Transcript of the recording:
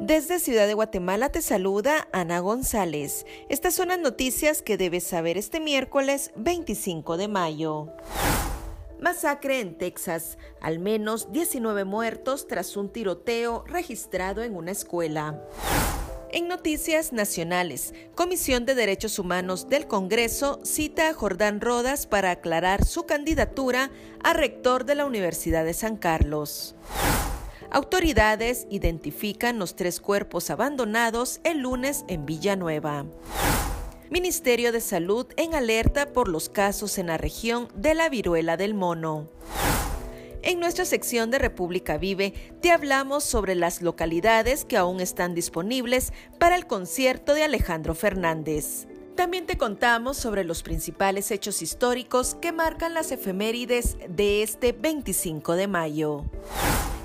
Desde Ciudad de Guatemala te saluda Ana González. Estas son las noticias que debes saber este miércoles 25 de mayo. Masacre en Texas. Al menos 19 muertos tras un tiroteo registrado en una escuela. En noticias nacionales, Comisión de Derechos Humanos del Congreso cita a Jordán Rodas para aclarar su candidatura a rector de la Universidad de San Carlos. Autoridades identifican los tres cuerpos abandonados el lunes en Villanueva. Ministerio de Salud en alerta por los casos en la región de la viruela del mono. En nuestra sección de República Vive te hablamos sobre las localidades que aún están disponibles para el concierto de Alejandro Fernández. También te contamos sobre los principales hechos históricos que marcan las efemérides de este 25 de mayo.